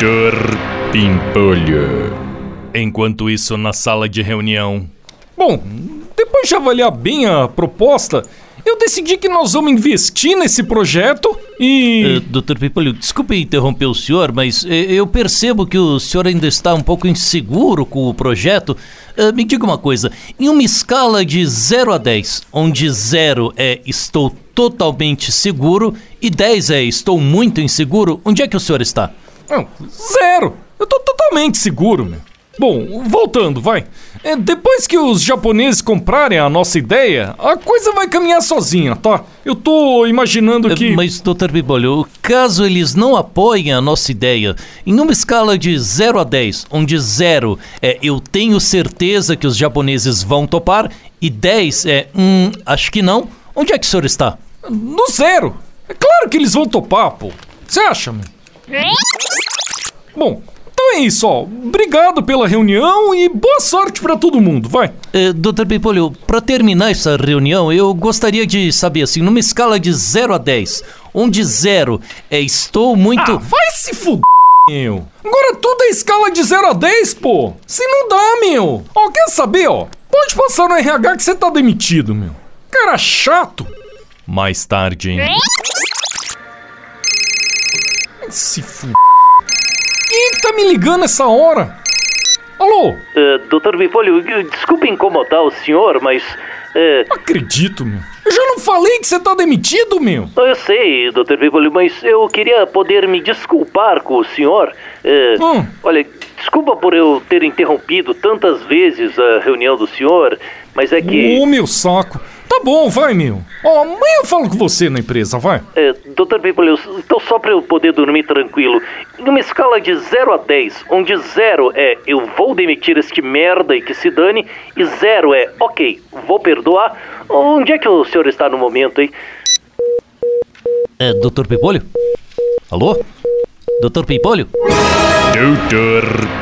Doutor Pimpolho. Enquanto isso, na sala de reunião. Bom, depois de avaliar bem a proposta, eu decidi que nós vamos investir nesse projeto e. Uh, Dr. Pipolho, desculpe interromper o senhor, mas uh, eu percebo que o senhor ainda está um pouco inseguro com o projeto. Uh, me diga uma coisa: em uma escala de 0 a 10, onde 0 é estou totalmente seguro e 10 é estou muito inseguro, onde é que o senhor está? Não, zero! Eu tô totalmente seguro, meu. Bom, voltando, vai. É, depois que os japoneses comprarem a nossa ideia, a coisa vai caminhar sozinha, tá? Eu tô imaginando que. Mas, Dr. Bibolho, caso eles não apoiem a nossa ideia, em uma escala de 0 a 10, onde 0 é eu tenho certeza que os japoneses vão topar, e 10 é hum, acho que não, onde é que o senhor está? No zero! É claro que eles vão topar, pô. Você acha, meu? Bom, então é isso, ó. Obrigado pela reunião e boa sorte para todo mundo, vai. É, Dr. Pipolho, para terminar essa reunião, eu gostaria de saber, assim, numa escala de 0 a 10, onde 0 é estou muito... Ah, vai se fuder, meu. Agora tudo é escala de 0 a 10, pô. Se não dá, meu. Ó, quer saber, ó? Pode passar no RH que você tá demitido, meu. Cara chato. Mais tarde, hein? Se fuder. Que tá me ligando essa hora? Alô? Uh, Doutor Bipolho, desculpe incomodar o senhor, mas. Uh... Não acredito, meu. Eu já não falei que você tá demitido, meu. Eu sei, Doutor Bipolho, mas eu queria poder me desculpar com o senhor. Uh, hum. Olha, desculpa por eu ter interrompido tantas vezes a reunião do senhor, mas é que. Ô, meu saco. Tá bom, vai, meu. Ó, oh, amanhã eu falo com você na empresa, vai. É, Dr. Pipolho, então só pra eu poder dormir tranquilo, em uma escala de 0 a 10, onde 0 é eu vou demitir este merda e que se dane, e 0 é ok, vou perdoar, onde é que o senhor está no momento, hein? É, Dr. Pipolho? Alô? Dr. Pimpolho? Doutor